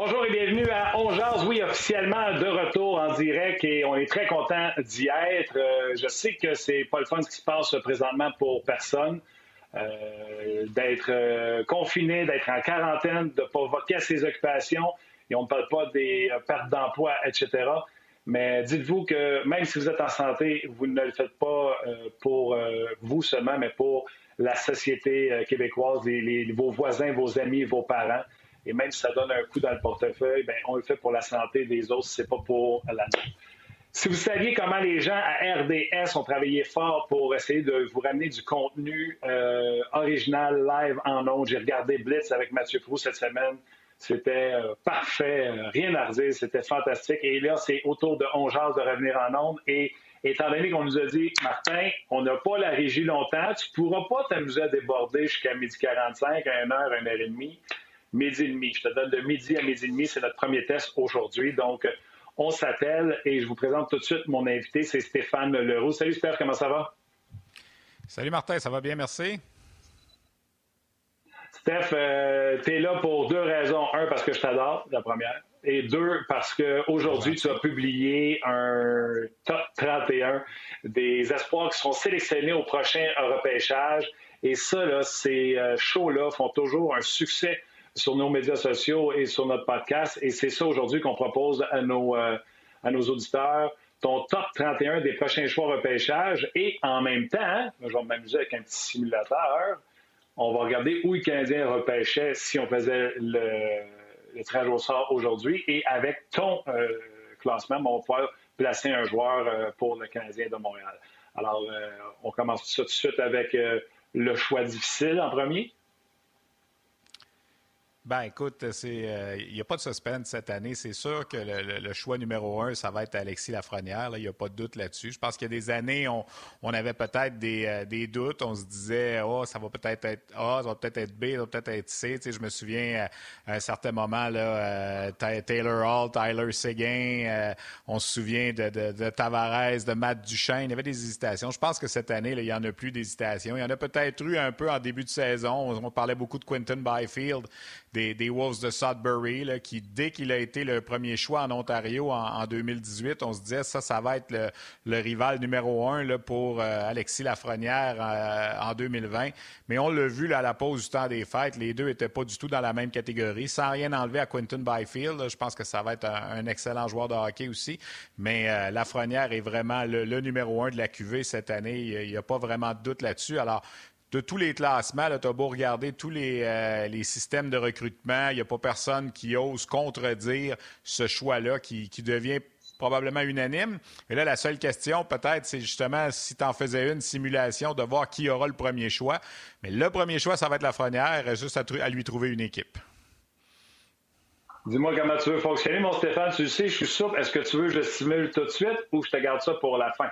Bonjour et bienvenue à Ongeaz. Oui, officiellement de retour en direct et on est très content d'y être. Euh, je sais que c'est pas le fun ce qui se passe présentement pour personne. Euh, d'être euh, confiné, d'être en quarantaine, de ne pas voter à ses occupations. Et on ne parle pas des pertes d'emploi, etc. Mais dites-vous que même si vous êtes en santé, vous ne le faites pas pour vous seulement, mais pour la société québécoise, vos voisins, vos amis, vos parents. Et même si ça donne un coup dans le portefeuille, bien, on le fait pour la santé des autres, c'est pas pour la nôtre. Si vous saviez comment les gens à RDS ont travaillé fort pour essayer de vous ramener du contenu euh, original, live, en ondes. J'ai regardé Blitz avec Mathieu Proux cette semaine. C'était euh, parfait, euh, rien à redire, c'était fantastique. Et là, c'est autour de On Jase de revenir en ondes. Et étant donné qu'on nous a dit, Martin, on n'a pas la régie longtemps, tu ne pourras pas t'amuser à déborder jusqu'à midi 45, à 1h, 1h30 midi et demi. Je te donne de midi à midi et demi. C'est notre premier test aujourd'hui. Donc, on s'appelle et je vous présente tout de suite mon invité. C'est Stéphane Leroux. Salut Stéphane, comment ça va? Salut Martin, ça va bien, merci. Steph, euh, tu es là pour deux raisons. Un, parce que je t'adore, la première. Et deux, parce qu'aujourd'hui, tu as publié un top 31 des espoirs qui seront sélectionnés au prochain repêchage. Et ça, là, ces euh, shows-là font toujours un succès sur nos médias sociaux et sur notre podcast. Et c'est ça aujourd'hui qu'on propose à nos, euh, auditeurs. Ton top 31 des prochains choix repêchage. Et en même temps, je vais m'amuser avec un petit simulateur. On va regarder où les Canadiens repêchaient si on faisait le, le tirage au sort aujourd'hui. Et avec ton euh, classement, on va pouvoir placer un joueur euh, pour le Canadien de Montréal. Alors, on commence tout de suite avec le choix difficile en premier. Ben écoute, il n'y euh, a pas de suspense cette année. C'est sûr que le, choix numéro un, ça va être Alexis Lafrenière. Il n'y a pas de doute là-dessus. Je pense qu'il y a des années, on, on avait peut-être des, euh, des, doutes. On se disait, oh, ça va peut-être être A, ça va peut-être être B, ça va peut-être être C. Tu sais, je me souviens euh, à un certain moment, là, Taylor Hall, Tyler Seguin, on se souvient de, de, de, Tavares, de Matt Duchesne. Il y avait des hésitations. Je pense que cette année, il n'y en a plus d'hésitations. Il y en a peut-être eu un peu en début de saison. On, parlait beaucoup de Quinton Byfield Wolves de Sudbury, là, qui, dès qu'il a été le premier choix en Ontario en, 2018, on se disait ça, ça va être le, rival numéro un là, pour euh, Alexis Lafrenière euh, en 2020. Mais on l'a vu là, à la pause du temps des fêtes, les deux n'étaient pas du tout dans la même catégorie. Sans rien enlever à Quinton Byfield, je pense que ça va être un, excellent joueur de hockey aussi. Mais euh, Lafrenière est vraiment le, numéro un de la QV cette année. Il n'y a, pas vraiment de doute là-dessus. Alors, de tous les classements, tu as beau regarder tous euh, les, systèmes de recrutement, il n'y a pas personne qui ose contredire ce choix-là qui, devient probablement unanime. Et là, la seule question, peut-être, c'est justement si tu en faisais une simulation de voir qui aura le premier choix. Mais le premier choix, ça va être la Frenière, juste à, lui trouver une équipe. Dis-moi comment tu veux fonctionner, mon Stéphane. Tu le sais, je suis souple. Est-ce que tu veux que je simule tout de suite ou je te garde ça pour la fin?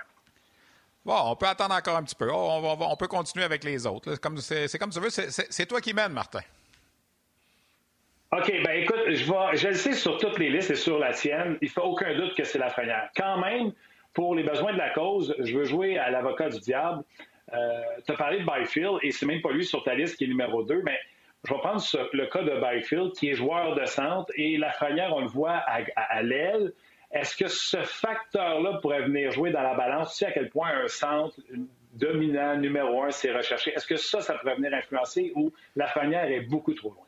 Bon, on peut attendre encore un petit peu. On, peut continuer avec les autres. C'est comme, tu veux. C'est, toi qui mènes, Martin. OK, ben écoute, je, vais, le sais sur toutes les listes et sur la tienne, il ne fait aucun doute que c'est la première. Quand même, pour les besoins de la cause, je veux jouer à l'avocat du diable. Euh, tu as parlé de Byfield et c'est même pas lui sur ta liste qui est numéro 2, mais je vais prendre le cas de Byfield qui est joueur de centre et la première, on le voit à l'aile. Est-ce que ce facteur-là pourrait venir jouer dans la balance? Tu sais à quel point un centre dominant numéro un s'est recherché. Est-ce que ça, ça pourrait venir influencer ou la première est beaucoup trop loin?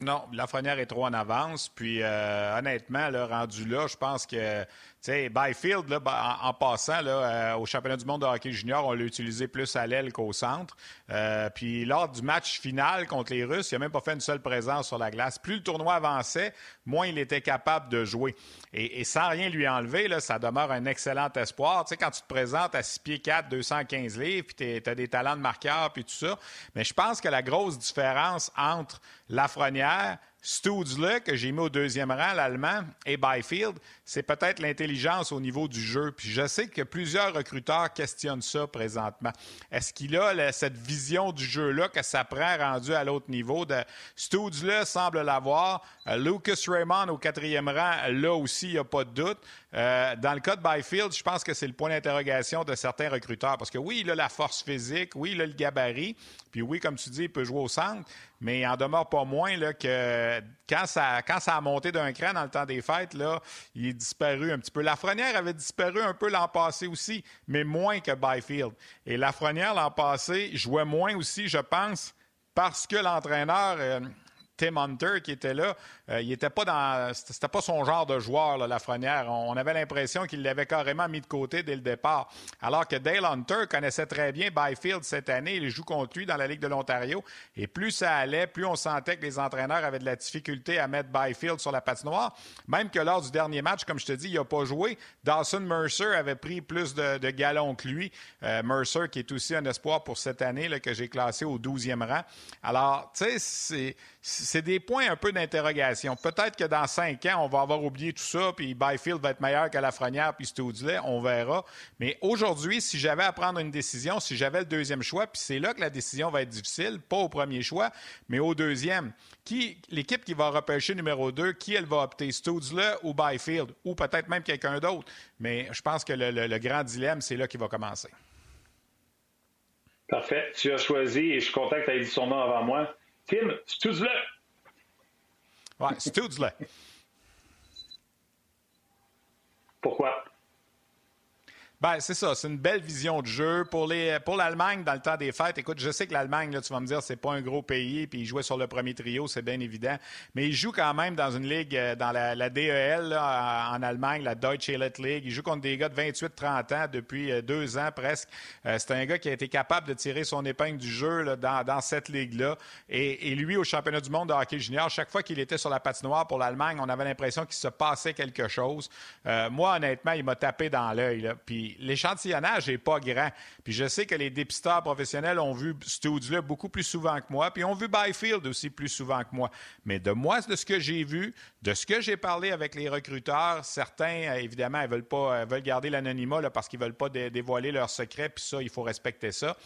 Non, Lafrenière est trop en avance. Puis euh, honnêtement, là, rendu là, je pense que sais, Byfield, là, en, passant là, euh, au championnat du monde de hockey junior, on l'a utilisé plus à l'aile qu'au centre. Euh, puis lors du match final contre les Russes, il n'a même pas fait une seule présence sur la glace. Plus le tournoi avançait, moins il était capable de jouer. Et, sans rien lui enlever, là, ça demeure un excellent espoir. Tu quand tu te présentes à 6 pieds 4, 215 livres, puis tu as des talents de marqueur, puis tout ça. Mais je pense que la grosse différence entre Lafrenière, Studzle, que j'ai mis au deuxième rang, l'Allemand, et Byfield, c'est peut-être l'intelligence au niveau du jeu. Je sais que plusieurs recruteurs questionnent ça présentement. Est-ce qu'il a cette vision du jeu-là que ça prend rendu à l'autre niveau? De... Studzle semble l'avoir. Euh, Lucas Raymond au quatrième rang, là aussi, il n'y a pas de doute. Euh, dans le cas de Byfield, je pense que c'est le point d'interrogation de certains recruteurs. Parce que oui, il a la force physique, oui, il a le gabarit, puis oui, comme tu dis, il peut jouer au centre, mais il en demeure pas moins que que quand ça, quand ça a monté d'un cran dans le temps des fêtes, là, il est disparu un petit peu. Lafrenière avait disparu un peu l'an passé aussi, mais moins que Byfield. Et Lafrenière, l'an passé, jouait moins aussi, je pense, parce que l'entraîneur... Euh, Tim Hunter qui était là, euh, il était pas dans, c'était pas son genre de joueur la Lafrenière. On avait l'impression qu'il l'avait carrément mis de côté dès le départ. Alors que Dale Hunter connaissait très bien Byfield cette année, il joue contre lui dans la Ligue de l'Ontario. Et plus ça allait, plus on sentait que les entraîneurs avaient de la difficulté à mettre Byfield sur la patinoire. Même que lors du dernier match, comme je te dis, il n'a pas joué. Dawson Mercer avait pris plus de, galons que lui. Euh, Mercer, qui est aussi un espoir pour cette année, là, que j'ai classé au 12e rang. Alors, tu sais, c'est c'est des points un peu d'interrogation. Peut-être que dans cinq ans, on va avoir oublié tout ça, puis Byfield va être meilleur qu'à Lafrenière, puis Stoudley, on verra. Mais aujourd'hui, si j'avais à prendre une décision, si j'avais le deuxième choix, puis c'est là que la décision va être difficile, pas au premier choix, mais au deuxième. Qui, l'équipe qui va repêcher numéro deux, qui elle va opter, Stoudley ou Byfield, ou peut-être même quelqu'un d'autre? Mais je pense que le, grand dilemme, c'est là qu'il va commencer. Parfait. Tu as choisi, et je suis content que tu aies dit son nom avant moi. Tim Stutzle. Ouais, Stutzle. Pourquoi? Ben, c'est ça. C'est une belle vision de jeu. Pour, les, pour l'Allemagne, dans le temps des fêtes, écoute, je sais que l'Allemagne, tu vas me dire, c'est pas un gros pays, puis ils jouaient sur le premier trio, c'est bien évident. Mais ils jouent quand même dans une ligue, euh, dans la, DEL, en Allemagne, la Deutsche Elite League. Ils jouent contre des gars de 28-30 ans depuis euh, deux ans presque. Euh, c'est un gars qui a été capable de tirer son épingle du jeu dans, dans, cette ligue-là. Et, lui, au championnat du monde de hockey junior, chaque fois qu'il était sur la patinoire pour l'Allemagne, on avait l'impression qu'il se passait quelque chose. moi, honnêtement, il m'a tapé dans l'œil. Puis l'échantillonnage n'est pas grand. Puis je sais que les dépisteurs professionnels ont vu Studio beaucoup plus souvent que moi, puis ont vu Byfield aussi plus souvent que moi. Mais de moi, de ce que j'ai vu, de ce que j'ai parlé avec les recruteurs, certains, euh, évidemment, ils veulent pas euh, veulent garder l'anonymat parce qu'ils veulent pas dévoiler leurs secrets, puis ça, il faut respecter ça.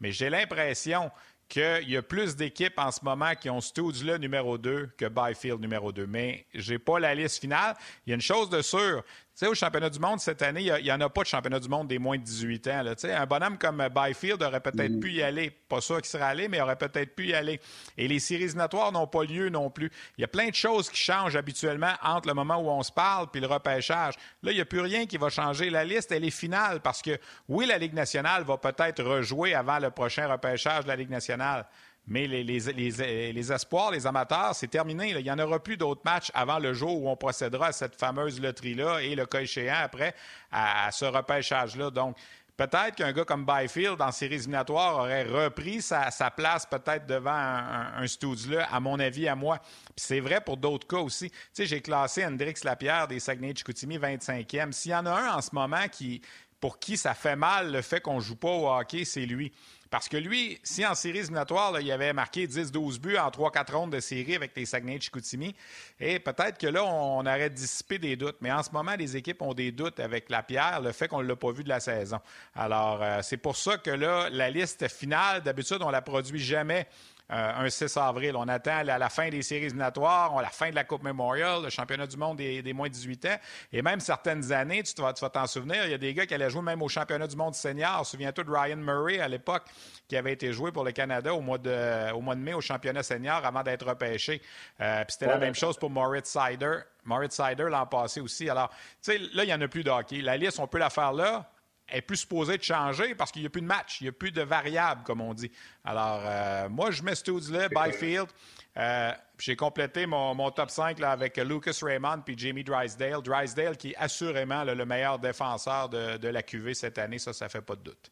Mais j'ai l'impression qu'il y a plus d'équipes en ce moment qui ont Studio numéro 2 que Byfield numéro 2. Mais je n'ai pas la liste finale. Il y a une chose de sûre, sais, au championnat du monde cette année, il n'y en a pas de championnat du monde des moins de 18 ans. Là. Un bonhomme comme Byfield aurait peut-être mm. pu y aller. Pas sûr qu'il serait allé, mais il aurait peut-être pu y aller. Et les séries éliminatoires n'ont pas lieu non plus. Il y a plein de choses qui changent habituellement entre le moment où on se parle puis le repêchage. Là, il n'y a plus rien qui va changer. La liste, elle est finale parce que, oui, la Ligue nationale va peut-être rejouer avant le prochain repêchage de la Ligue nationale. Mais les, espoirs, les amateurs, c'est terminé. Il n'y en aura plus d'autres matchs avant le jour où on procédera à cette fameuse loterie-là et le cas échéant après à, ce repêchage-là. Donc, peut-être qu'un gars comme Byfield, dans ses éliminatoires, aurait repris sa, place peut-être devant un, un, là à mon avis, à moi. Puis c'est vrai pour d'autres cas aussi. Tu sais, j'ai classé Hendrix Lapierre des Saguenay-Chicoutimi 25e. S'il y en a un en ce moment qui, pour qui ça fait mal le fait qu'on joue pas au hockey, c'est lui. Parce que lui, si en série éliminatoire, il avait marqué 10-12 buts en 3-4 rondes de série avec les Saguenay de Chicoutimi, et peut-être que là, on aurait dissipé des doutes. Mais en ce moment, les équipes ont des doutes avec la pierre, le fait qu'on ne l'a pas vu de la saison. Alors, euh, c'est pour ça que là, la liste finale, d'habitude, on ne la produit jamais un 6 avril. On attend la, la, fin des séries éliminatoires, la fin de la Coupe Memorial, le championnat du monde des, moins de 18 ans. Et même certaines années, tu, vas, t'en souvenir, il y a des gars qui allaient jouer même au championnat du monde senior. Souviens-toi de Ryan Murray à l'époque, qui avait été joué pour le Canada au mois de, au mois de mai au championnat senior avant d'être repêché. Euh, puis c'était la même chose pour Moritz Sider. Moritz Sider l'an passé aussi. Alors, tu sais, là, il n'y en a plus de hockey. La liste, on peut la faire là est plus supposée de changer parce qu'il n'y a plus de match, il n'y a plus de variables, comme on dit. Alors, euh, moi, je mets Studzle, Byfield. Euh, j'ai complété mon, top 5 là, avec Lucas Raymond puis Jamie Drysdale. Drysdale qui est assurément le meilleur défenseur de, la QV cette année, ça, ça ne fait pas de doute.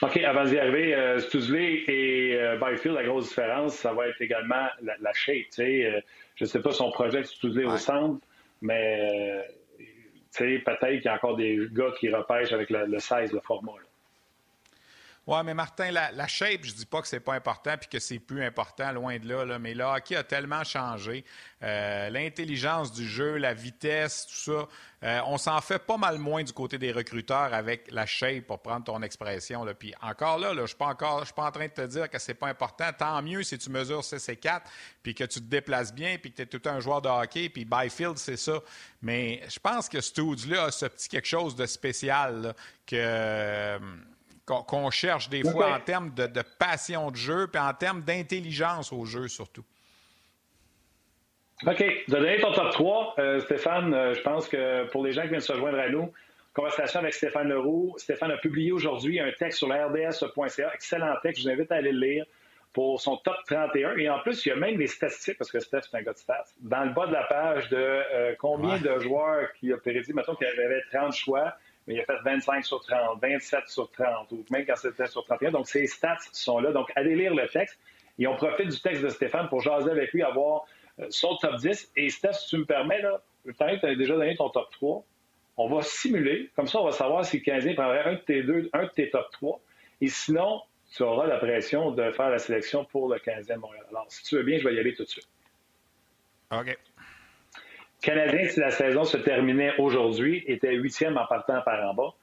OK, avant d'y arriver, euh, et euh, Byfield, la grosse différence, ça va être également la, shape. je ne sais pas son projet Studzle au centre, mais peut-être qu'il y a encore des gars qui repêchent avec le, 16, le format. Oui, mais Martin, la, shape, je dis pas que c'est pas important puis que c'est plus important, loin de là, mais le hockey a tellement changé. Euh, l'intelligence du jeu, la vitesse, tout ça, euh, on s'en fait pas mal moins du côté des recruteurs avec la shape, pour prendre ton expression. Là. Puis encore là, je ne suis pas en train de te dire que c'est pas important. Tant mieux si tu mesures CC4 puis que tu te déplaces bien puis que tu es tout un joueur de hockey. Puis Byfield, c'est ça. Mais je pense que Stude-là a ce petit quelque chose de spécial que qu'on cherche des fois en termes de, passion de jeu, puis en termes d'intelligence au jeu surtout. OK. Tu as donné ton top 3. Euh, Stéphane, euh, je pense que pour les gens qui viennent se joindre à nous, conversation avec Stéphane Leroux. Stéphane a publié aujourd'hui un texte sur la RDS.ca. Excellent texte. Je vous invite à aller le lire pour son top 31. Et en plus, il y a même des statistiques, parce que Steph, c'est un gars de stats, dans le bas de la page de euh, combien de joueurs qui a prédit, mettons qu'il avait 30 choix, mais il a fait 25 sur 30, 27 sur 30, ou même quand c'était sur 31. Donc, ces stats sont là. Donc, allez lire le texte. Et on profite du texte de Stéphane pour jaser avec lui, avoir euh, son top 10. Et Steph, si tu me permets, là, tu as déjà donné ton top 3. On va simuler. Comme ça, on va savoir si le Canadien prendrait un de tes deux, un de tes top 3. Et sinon, tu auras la pression de faire la sélection pour le Canadien de Montréal. Alors, si tu veux bien, je vais y aller tout de suite. OK. Canadien, si la saison se terminait aujourd'hui, était huitième en partant par en bas.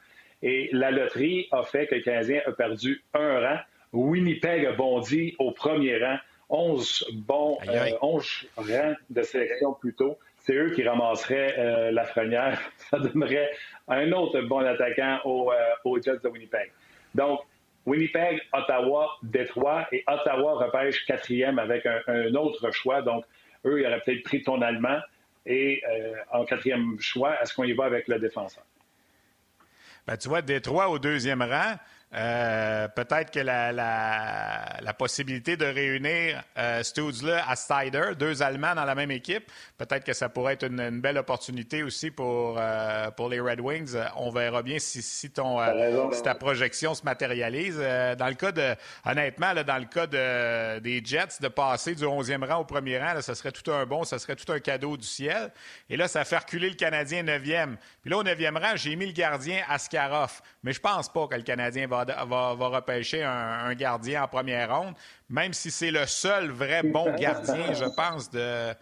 Et la loterie a fait que le Canadien a perdu un rang. Winnipeg a bondi au premier rang. 11 bons, 11 euh, rangs de sélection plus tôt. C'est eux qui ramasseraient euh, la frenière. Ça donnerait un autre bon attaquant aux, euh, Jets de Winnipeg. Donc, Winnipeg, Ottawa, Détroit et Ottawa repêche quatrième avec un, autre choix. Donc, eux, ils auraient peut-être pris ton allemand. Et euh, en quatrième choix, est-ce qu'on y va avec le défenseur? Ben, tu vois, Détroit au deuxième rang, euh, peut-être que la, la, possibilité de réunir euh, là à Stider, deux Allemands dans la même équipe, peut-être que ça pourrait être une, belle opportunité aussi pour, euh, pour les Red Wings. On verra bien si, si, ton, euh, ta projection se matérialise. dans le cas de, honnêtement, dans le cas de, des Jets, de passer du 11e rang au premier rang, là, ça serait tout un bon, ça serait tout un cadeau du ciel. Et là, ça fait reculer le Canadien 9e. Puis là, au 9e rang, j'ai mis le gardien Askarov. Mais je pense pas que le Canadien va va, repêcher un, gardien en première ronde, même si c'est le seul vrai bon gardien, je pense, de,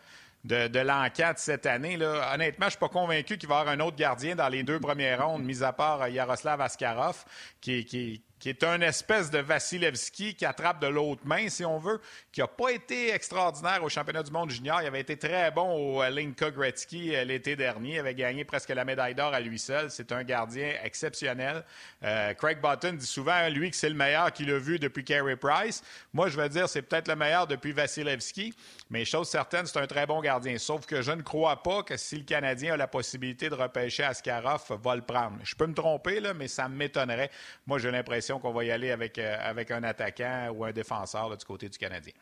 de, de l'enquête cette année. Là. Honnêtement, je ne suis pas convaincu qu'il va y avoir un autre gardien dans les deux premières rondes, mis à part Yaroslav Askarov, qui, qui, qui est un espèce de Vasilevski qui attrape de l'autre main, si on veut, qui n'a pas été extraordinaire au championnat du monde junior. Il avait été très bon au euh, Linka Gretzky euh, l'été dernier. Il avait gagné presque la médaille d'or à lui seul. C'est un gardien exceptionnel. Euh, Craig Button dit souvent, lui, que c'est le meilleur qu'il a vu depuis Carey Price. Moi, je veux dire, c'est peut-être le meilleur depuis Vasilevski. Mais chose certaine, c'est un très bon gardien. Sauf que je ne crois pas que si le Canadien a la possibilité de repêcher Askarov, va le prendre. Je peux me tromper, là, mais ça m'étonnerait. Moi, j'ai l'impression qu'on va y aller avec, euh, avec un attaquant ou un défenseur du côté du Canadien.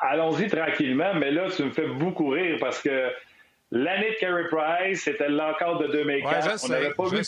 Allons-y tranquillement, mais là, tu me fais beaucoup rire parce que l'année de Carey Price, c'était l'encore de 2004. On n'avait pas vu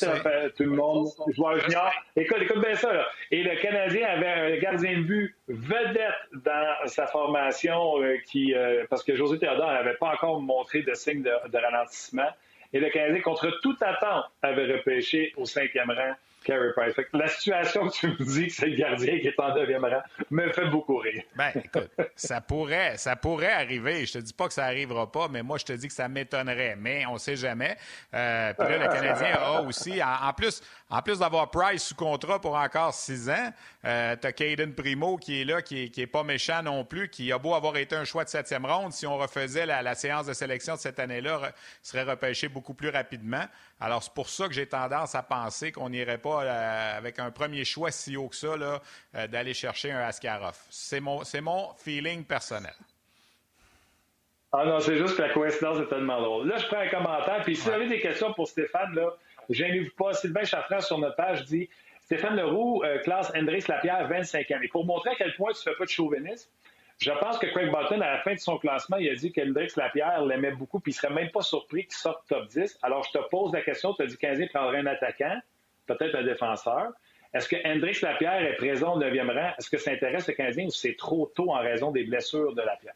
tout le monde joueur junior. Écoute, écoute bien ça. Là. Et le Canadien avait un gardien de but vedette dans sa formation euh, qui, euh, parce que José Théodore n'avait pas encore montré de signe de, de ralentissement. Et le Canadien, contre toute attente, avait repêché au cinquième rang Carey Price. la situation que tu me dis que c'est le gardien qui est en deuxième rang me fait beaucoup rire. Ben, écoute, ça pourrait, ça pourrait arriver. Je te dis pas que ça arrivera pas, mais moi, je te dis que ça m'étonnerait. Mais on sait jamais. Euh, puis là, le Canadien a aussi, en, plus, en plus d'avoir Price sous contrat pour encore six ans, euh, tu as Caden Primo qui est là, qui est, pas méchant non plus, qui a beau avoir été un choix de septième ronde. Si on refaisait la, séance de sélection de cette année-là, serait repêché beaucoup plus rapidement. Alors, c'est pour ça que j'ai tendance à penser qu'on n'irait pas euh, avec un premier choix si haut que ça, euh, d'aller chercher un Askarov. C'est mon, mon feeling personnel. Ah non, c'est juste que la coïncidence est tellement drôle. Là, je prends un commentaire, puis si vous avez des questions pour Stéphane, là, gênez-vous pas. Sylvain Chaffran sur notre page dit Stéphane Leroux, euh, classe Hendrix Lapierre, 25 ans. Et pour montrer à quel point tu ne fais pas de chauvinisme, je pense que Craig Button, à la fin de son classement, il a dit qu'Hendrix Lapierre l'aimait beaucoup, puis il serait même pas surpris qu'il sorte top 10. Alors, je te pose la question, tu as dit qu'un prendrait un attaquant, peut-être un défenseur. Est-ce que Hendrix Lapierre est présent au 9e rang? Est-ce que ça intéresse le Canadien ou c'est trop tôt en raison des blessures de Lapierre?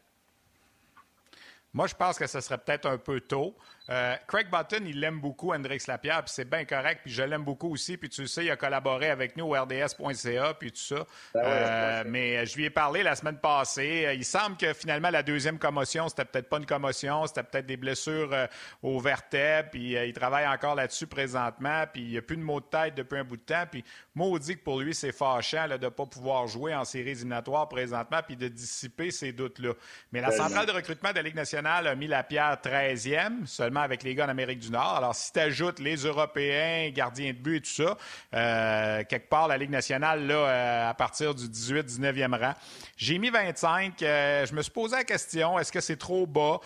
Moi, je pense que ce serait peut-être un peu tôt. Euh, Craig Button, il l'aime beaucoup, Hendrix Lapierre, puis c'est bien correct, puis je l'aime beaucoup aussi, puis tu le sais, il a collaboré avec nous au RDS.ca, puis tout ça. Ben euh, mais je lui ai parlé la semaine passée. Il semble que finalement, la deuxième commotion, c'était peut-être pas une commotion, c'était peut-être des blessures euh, au vertèbre, puis il travaille encore là-dessus présentement, puis il n'y a plus de maux de tête depuis un bout de temps, puis maudit que pour lui, c'est fâchant de ne pas pouvoir jouer en séries éliminatoires présentement, puis de dissiper ces doutes-là. Mais la centrale de recrutement de la Ligue nationale a mis Lapierre 13e, seulement avec les gars en Amérique du Nord. Alors, si tu ajoutes les Européens, gardiens de but et tout ça, euh, quelque part, la Ligue nationale, là, euh, à partir du 18-19e rang, j'ai mis 25. je me suis posé la question, est-ce que c'est trop bas?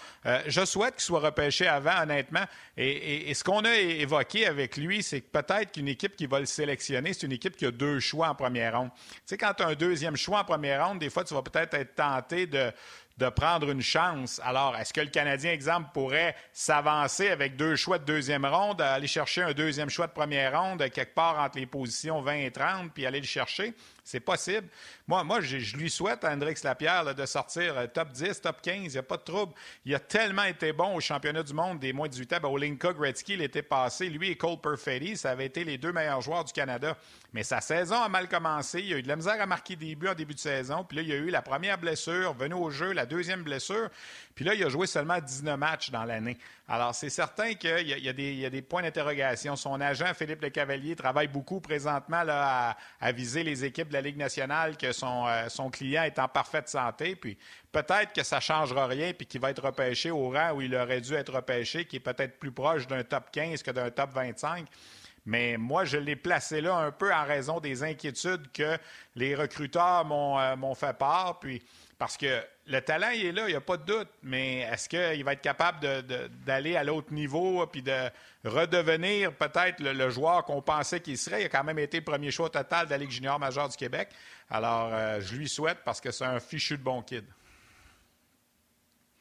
je souhaite qu'il soit repêché avant, honnêtement. Et, et ce qu'on a évoqué avec lui, c'est que peut-être qu'une équipe qui va le sélectionner, c'est une équipe qui a deux choix en première ronde. Tu sais, quand tu as un deuxième choix en première ronde, des fois, tu vas peut-être être tenté de, de prendre une chance. Alors, est-ce que le Canadien, exemple, pourrait s'avancer avec deux choix de deuxième ronde, aller chercher un deuxième choix de première ronde quelque part entre les positions 20 et 30, puis aller le chercher? C'est possible. Moi, moi je, lui souhaite à Hendrix Lapierre de sortir euh, top 10, top 15. Il n'y a pas de trouble. Il a tellement été bon au championnat du monde des moins de 18 ans. Ben, au Linka Gretzky, il était passé. Lui et Cole Perfetti, ça avait été les deux meilleurs joueurs du Canada. Mais sa saison a mal commencé. Il a eu de la misère à marquer des buts en début de saison. Puis là, il y a eu la première blessure, venu au jeu, la deuxième blessure. Puis là, il a joué seulement 19 matchs dans l'année. Alors, c'est certain qu'il y, a des points d'interrogation. Son agent, Philippe Le Cavalier, travaille beaucoup présentement là, à, viser les équipes de la Ligue nationale, que son, euh, son client est en parfaite santé. Puis peut-être que ça ne changera rien, puis qu'il va être repêché au rang où il aurait dû être repêché, qui est peut-être plus proche d'un top 15 que d'un top 25. Mais moi, je l'ai placé là un peu en raison des inquiétudes que les recruteurs m'ont euh, fait part. Puis parce que le talent, il est là, il n'y a pas de doute, mais est-ce qu'il va être capable d'aller à l'autre niveau puis de redevenir peut-être le, joueur qu'on pensait qu'il serait? Il a quand même été le premier choix total de la Ligue junior majeure du Québec. Alors, euh, je lui souhaite parce que c'est un fichu de bon kid.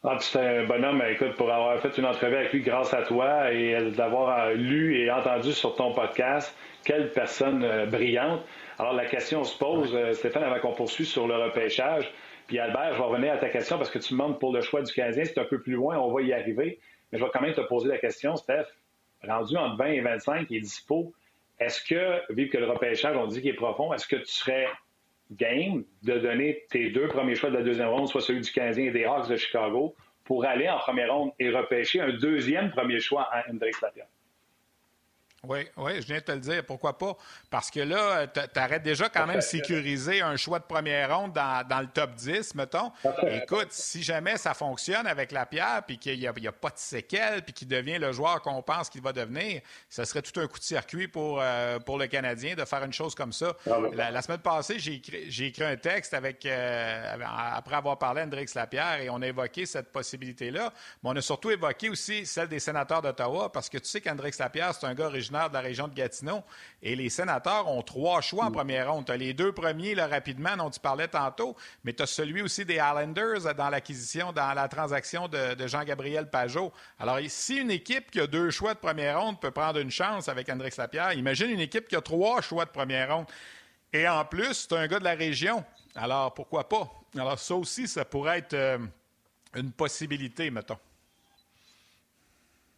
Ah, c'est un bonhomme, écoute, pour avoir fait une entrevue avec lui grâce à toi et d'avoir euh, lu et entendu sur ton podcast, quelle personne euh, brillante. Alors, la question se pose, Stéphane, avant qu'on poursuive sur le repêchage. Puis Albert, je vais revenir à ta question parce que tu me demandes pour le choix du Canadien, c'est un peu plus loin, on va y arriver. Mais je vais quand même te poser la question, Steph. Rendu entre 20 et 25, il est dispo. Est-ce que, vu que le repêchage, on dit qu'il est profond, est-ce que tu serais game de donner tes deux premiers choix de la deuxième ronde, soit celui du Canadien et des Hawks de Chicago, pour aller en première ronde et repêcher un deuxième premier choix à Hendrix Lapierre? Oui, oui, je viens de te le dire. Pourquoi pas? Parce que là, tu arrêtes déjà quand même sécuriser un choix de première ronde dans, le top 10, mettons. Écoute, si jamais ça fonctionne avec la pierre, puis qu'il n'y a, pas de séquelles, puis qu'il devient le joueur qu'on pense qu'il va devenir, ce serait tout un coup de circuit pour, euh, pour le Canadien de faire une chose comme ça. Ah la, semaine passée, j'ai écrit, écrit, un texte avec, euh, après avoir parlé à Hendrix Lapierre et on a évoqué cette possibilité-là. Mais on a surtout évoqué aussi celle des sénateurs d'Ottawa parce que tu sais qu'Hendrix Lapierre, c'est un gars de la région de Gatineau. Et les sénateurs ont trois choix en première ronde. Tu as les deux premiers là, rapidement dont tu parlais tantôt, mais tu as celui aussi des Islanders dans l'acquisition, dans la transaction de, Jean-Gabriel Pajot. Alors, si une équipe qui a deux choix de première ronde peut prendre une chance avec Hendrix Lapierre, imagine une équipe qui a trois choix de première ronde. Et en plus, c'est un gars de la région. Alors, pourquoi pas? Alors, ça aussi, ça pourrait être euh, une possibilité, mettons.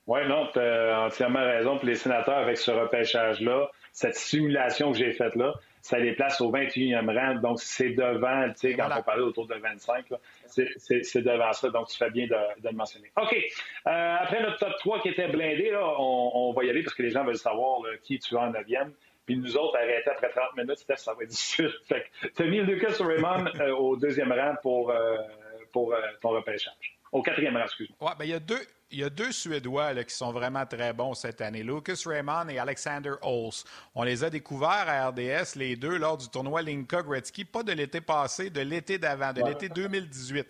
Oui, non, tu as entièrement raison. Pour les sénateurs, avec ce repêchage-là, cette simulation que j'ai faite là, ça les place au 21e rang. Donc, c'est devant, tu sais, quand on parlait autour de 25, c'est devant ça. Donc, tu fais bien de, le mentionner. OK. Euh, après notre top 3 qui était blindé, là, on, va y aller parce que les gens veulent savoir qui tu as en 9e. Puis nous autres, arrêter après 30 minutes, ça va être difficile. tu as mis Lucas Raymond euh, au deuxième rang pour, euh, pour ton repêchage. Au quatrième rang, excuse-moi. Ouais, ben, il y a deux il y a deux Suédois qui sont vraiment très bons cette année, Lucas Raymond et Alexander Holz. On les a découverts à RDS, les deux, lors du tournoi Linka Gretzky, pas de l'été passé, de l'été d'avant, de l'été 2018.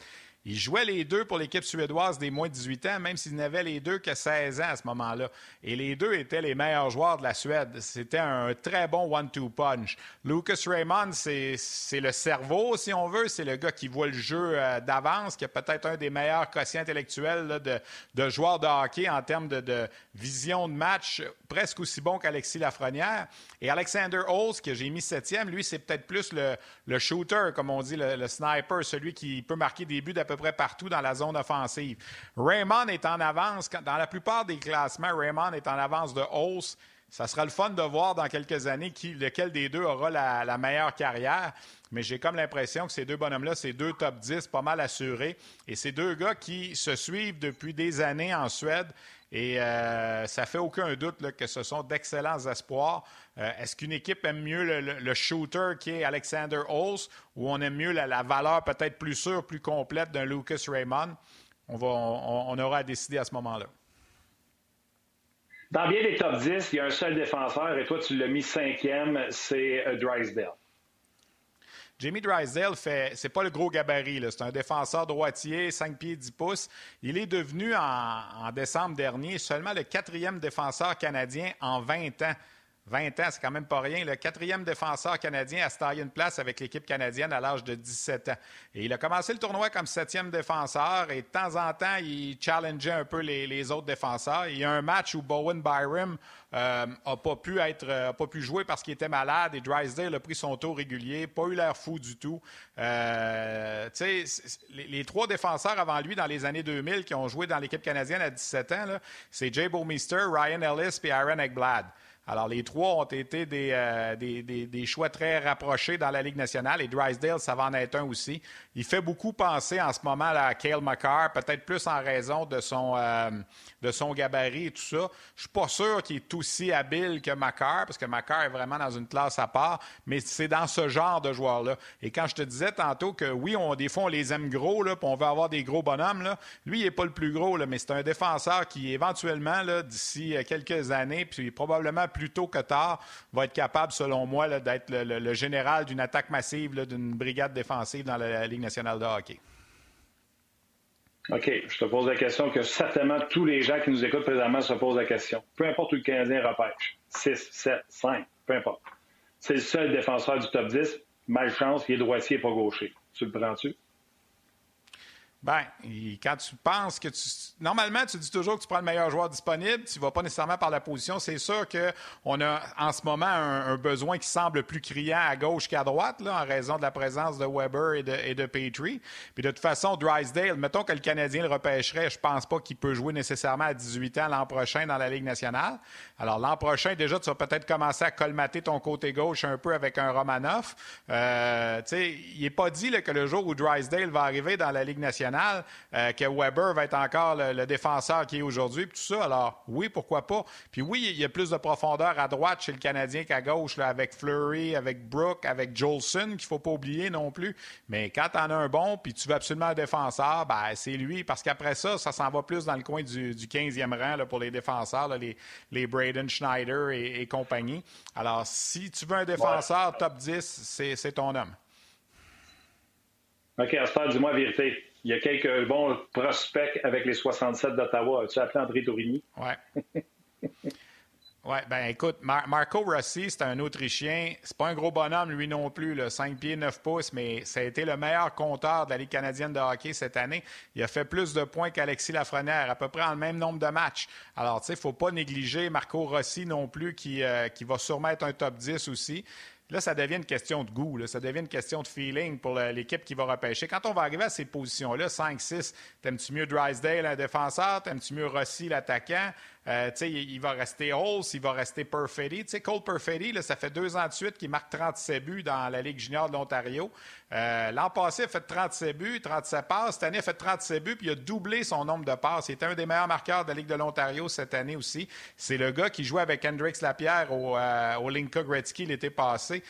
Ils jouaient les deux pour l'équipe suédoise des moins de 18 ans, même s'ils n'avaient les deux que 16 ans à ce moment-là. Et les deux étaient les meilleurs joueurs de la Suède. C'était un très bon one-two punch. Lucas Raymond, c'est le cerveau, si on veut. C'est le gars qui voit le jeu euh, d'avance, qui a peut-être un des meilleurs quotients intellectuels de, de joueurs de hockey en termes de, vision de match, presque aussi bon qu'Alexis Lafrenière. Et Alexander Holz, que j'ai mis septième, lui, c'est peut-être plus le, le, shooter, comme on dit, le, le, sniper, celui qui peut marquer des buts peu près partout dans la zone offensive. Raymond est en avance. Dans la plupart des classements, Raymond est en avance de hausse. Ça sera le fun de voir dans quelques années qui, lequel des deux aura la, meilleure carrière. Mais j'ai comme l'impression que ces deux bonhommes-là, ces deux top 10, pas mal assurés. Et ces deux gars qui se suivent depuis des années en Suède. Et euh, ça fait aucun doute que ce sont d'excellents espoirs. Euh, est-ce qu'une équipe aime mieux le, shooter qui est Alexander Holz ou on aime mieux la, valeur peut-être plus sûre, plus complète d'un Lucas Raymond? On, va, on, aura à décider à ce moment-là. Dans bien les top 10, il y a un seul défenseur et toi, tu l'as mis cinquième, c'est euh, Drysdale. Jamie Drysdale fait, c'est pas le gros gabarit, c'est un défenseur droitier, 5 pieds 10 pouces. Il est devenu en décembre dernier seulement le quatrième défenseur canadien en 20 ans 20 ans, c'est quand même pas rien. Le quatrième défenseur canadien a se une place avec l'équipe canadienne à l'âge de 17 ans. Et il a commencé le tournoi comme septième défenseur et de temps en temps, il challengeait un peu les, autres défenseurs. Il y a un match où Bowen Byram n'a euh, pas pu être, euh, jouer parce qu'il était malade et Drysdale a pris son tour régulier, pas eu l'air fou du tout. Euh, les, les, trois défenseurs avant lui dans les années 2000 qui ont joué dans l'équipe canadienne à 17 ans, c'est Jay Bowmeister, Ryan Ellis et Aaron Eggblad. Alors, les trois ont été euh, des, choix très rapprochés dans la Ligue nationale et Drysdale, ça va en être un aussi. Il fait beaucoup penser en ce moment à Kale McCarr, peut-être plus en raison de son, euh, de son gabarit et tout ça. Je suis pas sûr qu'il est aussi habile que McCarr, parce que McCarr est vraiment dans une classe à part, mais c'est dans ce genre de joueur-là. Et quand je te disais tantôt que oui, on, des fois, on les aime gros, là, puis on veut avoir des gros bonhommes, là, lui, il n'est pas le plus gros, mais c'est un défenseur qui, éventuellement, d'ici euh, quelques années, puis probablement plus tôt que tard, va être capable, selon moi, d'être le, général d'une attaque massive, d'une brigade défensive dans la, Ligue nationale de hockey. OK, je te pose la question que certainement tous les gens qui nous écoutent présentement se posent la question. Peu importe où le Canadien repêche, 6, 7, 5, peu importe. C'est le seul défenseur du top 10. Malchance, il est droitier et pas gaucher. Tu le prends-tu? Ben, quand tu penses que tu. Normalement, tu dis toujours que tu prends le meilleur joueur disponible, tu ne vas pas nécessairement par la position. C'est sûr qu'on a en ce moment un, besoin qui semble plus criant à gauche qu'à droite, là, en raison de la présence de Weber et de, et Petrie. Puis de toute façon, Drysdale, mettons que le Canadien le repêcherait, je pense pas qu'il peut jouer nécessairement à 18 ans l'an prochain dans la Ligue nationale. Alors l'an prochain, déjà, tu vas peut-être commencer à colmater ton côté gauche un peu avec un Romanov. Euh, il n'est pas dit que le jour où Drysdale va arriver dans la Ligue nationale, euh, que Weber va être encore le, défenseur qui est aujourd'hui, tout ça. Alors, oui, pourquoi pas? Puis oui, il y a plus de profondeur à droite chez le Canadien qu'à gauche, avec Fleury, avec Brooke, avec Jolson, qu'il ne faut pas oublier non plus. Mais quand tu en as un bon, puis tu veux absolument un défenseur, ben, c'est lui. Parce qu'après ça, ça s'en va plus dans le coin du, 15e rang pour les défenseurs, les, les Braden Schneider et, compagnie. Alors, si tu veux un défenseur top 10, c'est ton homme. OK, Astor, dis-moi la vérité il y a quelques bons prospects avec les 67 d'Ottawa. As-tu appelé André Tourigny? Oui. Oui, ben écoute, Marco Rossi, c'est un Autrichien. C'est pas un gros bonhomme, lui non plus, là, 5 pieds, 9 pouces, mais ça a été le meilleur compteur de la Ligue canadienne de hockey cette année. Il a fait plus de points qu'Alexis Lafrenière, à peu près en le même nombre de matchs. Alors, tu sais, il ne faut pas négliger Marco Rossi non plus, qui, euh, qui va sûrement être un top 10 aussi. Là, ça devient une question de goût, ça devient une question de feeling pour l'équipe qui va repêcher. Quand on va arriver à ces positions-là, 5-6, t'aimes-tu mieux Drysdale, un défenseur? T'aimes-tu mieux Rossi, l'attaquant? Euh, il va rester Holz, il va rester Perfetti. Cole Perfetti, ça fait deux ans de suite qu'il marque 37 buts dans la Ligue junior de l'Ontario. Euh, l'an passé, il a fait 37 buts, 37 passes. Cette année, il a fait 37 buts, puis il a doublé son nombre de passes. Il était un des meilleurs marqueurs de la Ligue de l'Ontario cette année aussi. C'est le gars qui jouait avec Hendrix Lapierre au, euh, au Linka Gretzky l'été passé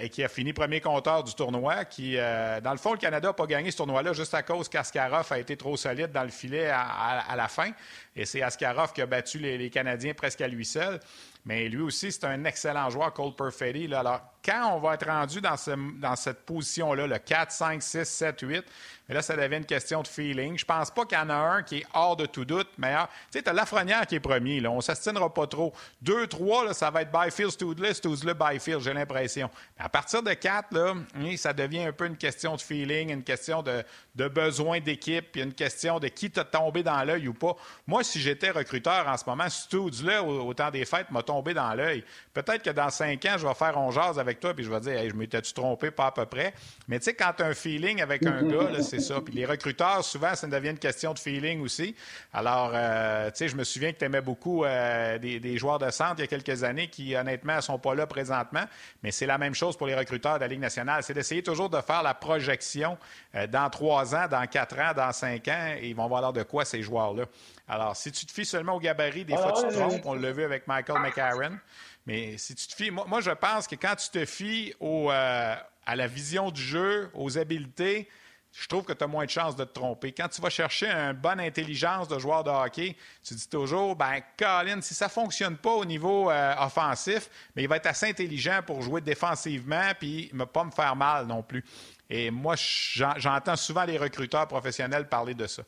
et qui a fini premier compteur du tournoi. Dans le fond, le Canada n'a pas gagné ce tournoi-là juste à cause qu'Askarov a été trop solide dans le filet à la fin. Et c'est Askarov qui a battu les, Canadiens presque à lui seul. Mais lui aussi, c'est un excellent joueur, Cole Perfetti. Alors, quand on va être rendu dans, cette position-là, le 4, 5, 6, 7, 8, mais là, ça devient une question de feeling. Je pense pas qu'il y en a un qui est hors de tout doute meilleur. Tu sais, tu as Lafrenière qui est premier. Là. On ne s'astinera pas trop. Deux, trois, là, ça va être Byfield, Stoudley, Stoudley, Byfield, j'ai l'impression. À partir de quatre, là, ça devient un peu une question de feeling, une question de, besoin d'équipe, puis une question de qui t'a tombé dans l'œil ou pas. Moi, si j'étais recruteur en ce moment, Stoudley, au, temps des fêtes, m'a tombé dans l'œil. Peut-être que dans cinq ans, je vais faire on avec toi, puis je vais dire, hey, je m'étais-tu trompé, pas à peu près. Mais tu sais, quand tu as un feeling avec un gars, c'est ça. Puis les recruteurs, souvent, ça devient une question de feeling aussi. Alors, euh, tu sais, je me souviens que tu aimais beaucoup euh, des, joueurs de centre il y a quelques années qui, honnêtement, ne sont pas là présentement. Mais c'est la même chose pour les recruteurs de la Ligue nationale. C'est d'essayer toujours de faire la projection euh, dans trois ans, dans quatre ans, dans cinq ans. Et ils vont voir de quoi ces joueurs-là? Alors, si tu te fies seulement au gabarit, des fois, tu te trompes. On l'a vu avec Michael McCarron. Mais si tu te fies, moi, je pense que quand tu te fies au, à la vision du jeu, aux habiletés, je trouve que tu as moins de chances de te tromper. Quand tu vas chercher une bonne intelligence de joueur de hockey, tu dis toujours, ben, Colin, si ça ne fonctionne pas au niveau euh, offensif, mais il va être assez intelligent pour jouer défensivement puis ne pas me faire mal non plus. Et moi, j'entends souvent les recruteurs professionnels parler de ça.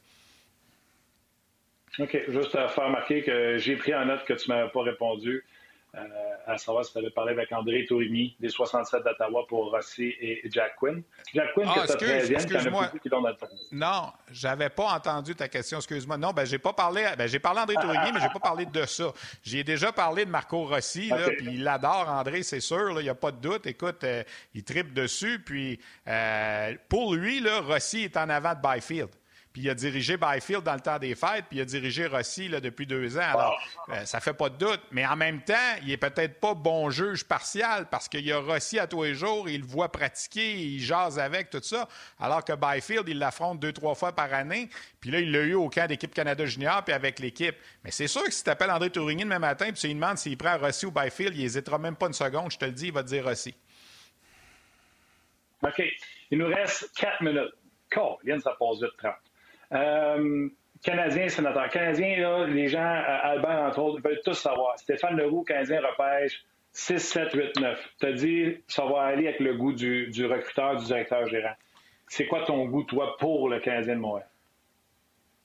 OK. Juste à faire remarquer que j'ai pris en note que tu ne m'avais pas répondu. Euh, à savoir si tu avais parlé avec André Tourigny des 67 d'Ottawa pour Rossi et Jack Quinn. Jack Quinn, ah, que tu as 13e, qui dans Non, j'avais pas entendu ta question, excuse-moi. Non, ben j'ai pas parlé, ben, j'ai parlé d'André Tourigny, mais j'ai pas parlé de ça. J'ai déjà parlé de Marco Rossi, puis il adore André, c'est sûr, il n'y a pas de doute. Écoute, euh, il tripe dessus, puis euh, pour lui, là, Rossi est en avant de Byfield. Puis il a dirigé Byfield dans le temps des fêtes, puis il a dirigé Rossi là, depuis deux ans. Alors, ça euh, ça fait pas de doute. Mais en même temps, il est peut-être pas bon juge partial parce qu'il y a Rossi à tous les jours, il le voit pratiquer, il jase avec, tout ça. Alors que Byfield, il l'affronte deux, trois fois par année. Puis là, il l'a eu au camp d'équipe Canada Junior, puis avec l'équipe. Mais c'est sûr que si tu appelles André Tourigny demain matin, puis tu lui demandes s'il prend Rossi ou Byfield, il n'hésitera même pas une seconde. Je te le dis, il va te dire Rossi. OK. Il nous reste quatre minutes. Vient ça passe vite 30. Euh, Canadien, sénateur. Canadien, les gens, euh, Albert, entre autres, veulent tous savoir. Stéphane Leroux, Canadien, repêche 6, 7, 8, 9. Tu as dit ça va aller avec le goût du, recruteur, du directeur gérant. C'est quoi ton goût, toi, pour le Canadien de Montréal?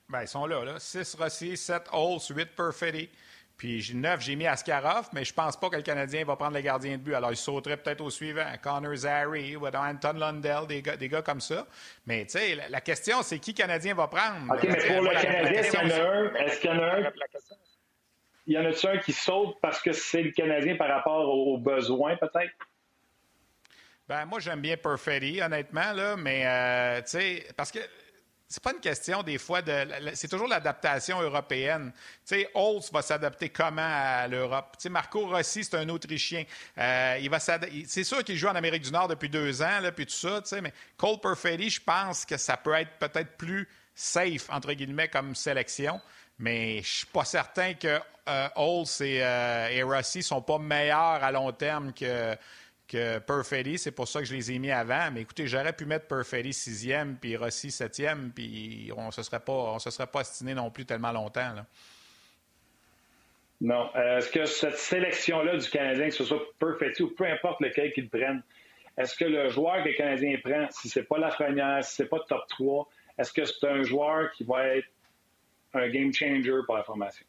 Bien, ils sont là, là. 6 Rossi, 7 Holtz, 8 Perfetti. Puis 9, j'ai mis Askarov, mais je pense pas que le Canadien va prendre le gardien de but. Alors, il sauterait peut-être au suivant. Connor Zary ou Anton Lundell, des gars, des gars comme ça. Mais, tu sais, la, question, c'est qui le Canadien va prendre? OK, mais pour le Canadien, est-ce qu'il y en a un? Est-ce qu'il y en a un? Il y en a un qui saute parce que c'est le Canadien par rapport aux besoins, peut-être? Ben, moi, j'aime bien Perfetti, honnêtement, là, mais, euh, tu sais, parce que c'est pas une question des fois de. C'est toujours l'adaptation européenne. Tu sais, Holtz va s'adapter comment à l'Europe? Tu sais, Marco Rossi, c'est un Autrichien. Euh, il va C'est sûr qu'il joue en Amérique du Nord depuis deux ans, là, puis tout ça, tu sais, mais Cole Perfetti, je pense que ça peut être peut-être plus safe, entre guillemets, comme sélection. Mais je suis pas certain que euh, Holtz et, euh, et Rossi sont pas meilleurs à long terme que que Perfetti, c'est pour ça que je les ai mis avant. Mais écoutez, j'aurais pu mettre Perfetti sixième, puis Rossi septième, puis on ne se serait pas, on se serait pas astiné non plus tellement longtemps. Non. Euh, est-ce que cette sélection-là du Canadien, que ce soit Perfetti ou peu importe lequel qu'ils prennent, est-ce que le joueur que le Canadien prend, si c'est pas la première, si c'est pas top 3, est-ce que c'est un joueur qui va être un game changer pour la formation?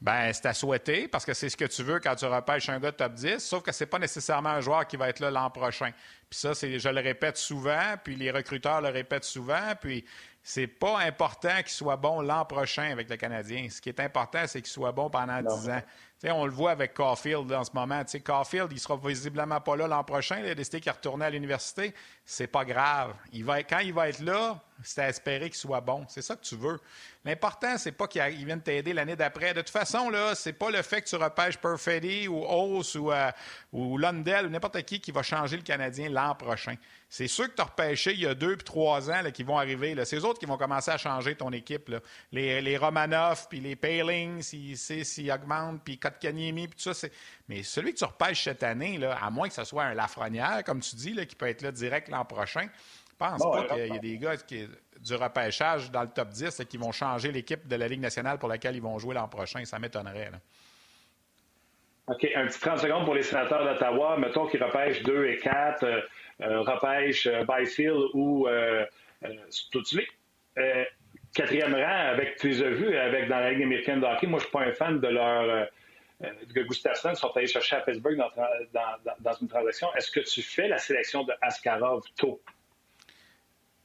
Ben, c'est à souhaiter parce que c'est ce que tu veux quand tu repêches un gars de top 10, sauf que c'est pas nécessairement un joueur qui va être là l'an prochain. Puis ça, c'est, je le répète souvent, puis les recruteurs le répètent souvent, puis c'est pas important qu'il soit bon l'an prochain avec le Canadien. Ce qui est important, c'est qu'il soit bon pendant 10 ans on le voit avec Caulfield en ce moment. T'sais, Caulfield, il sera visiblement pas là l'an prochain. Il a décidé qu'il retourné à l'université. C'est pas grave. Il va, quand il va être là, c'est à espérer qu'il soit bon. C'est ça que tu veux. L'important, c'est pas qu'il vienne t'aider l'année d'après. De toute façon, là, c'est pas le fait que tu repêches Perfetti ou Hauss ou, euh, ou Lundell ou n'importe qui qui va changer le Canadien l'an prochain. C'est ceux que tu as il y a deux puis trois ans là, qui vont arriver. C'est eux autres qui vont commencer à changer ton équipe. Les, les Romanov, puis les Paling, s'ils augmentent, puis Kotkaniemi, puis tout ça. Mais celui que tu repêches cette année, là, à moins que ce soit un Lafrenière, comme tu dis, qui peut être là direct l'an prochain, je pense pas qu'il y ait des gars qui, du repêchage dans le top 10 qui vont changer l'équipe de la Ligue nationale pour laquelle ils vont jouer l'an prochain? Ça m'étonnerait. OK, un petit 30 secondes pour les sénateurs d'Ottawa. Mettons qu'ils repêchent 2 et 4. Euh, repêche euh, Byfield ou euh, euh, quatrième rang, avec, tu les as vus avec, dans la Ligue américaine de hockey. Moi, je ne suis pas un fan de leur. de Gustafsson sont allés chercher à Pittsburgh dans, dans, dans une transaction. Est-ce que tu fais la sélection de Askarov tôt?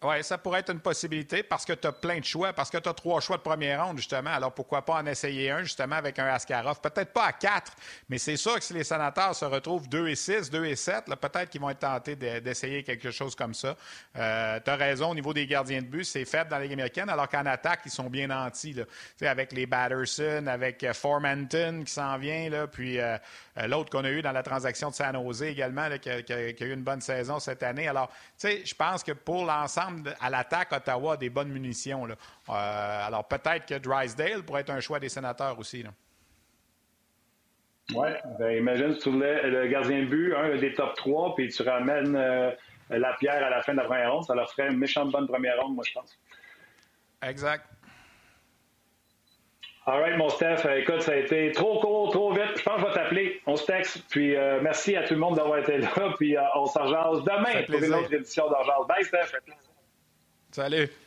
Oui, ça pourrait être une possibilité parce que tu as plein de choix, parce que tu as trois choix de première ronde, justement. Alors pourquoi pas en essayer un, justement, avec un Askarov? Peut-être pas à quatre, mais c'est sûr que si les sénateurs se retrouvent 2 et 6, 2 et 7, peut-être qu'ils vont être tentés d'essayer quelque chose comme ça. Euh, tu as raison, au niveau des gardiens de but, c'est faible dans Ligue américaine, alors qu'en attaque, ils sont bien nantis. Avec les Batterson, avec euh, Formanton qui s'en vient, là, puis euh, euh, l'autre qu'on a eu dans la transaction de San Jose également, qui, a, eu une bonne saison cette année. Alors, tu sais, je pense que pour l'ensemble, à l'attaque, Ottawa des bonnes munitions. Là. Euh, alors, peut-être que Drysdale pourrait être un choix des sénateurs aussi. Oui, ben, imagine si tu voulais le gardien de but, un des top 3, puis tu ramènes euh, la pierre à la fin de la première ronde. Ça leur ferait une méchante bonne première ronde, moi, je pense. Exact. All right, mon Steph. Écoute, ça a été trop court, trop vite. Je pense que je vais t'appeler. On se texte. Puis euh, merci à tout le monde d'avoir été là. Puis euh, on s'en demain pour une autre édition d'Argent. Bye, Steph. Salut.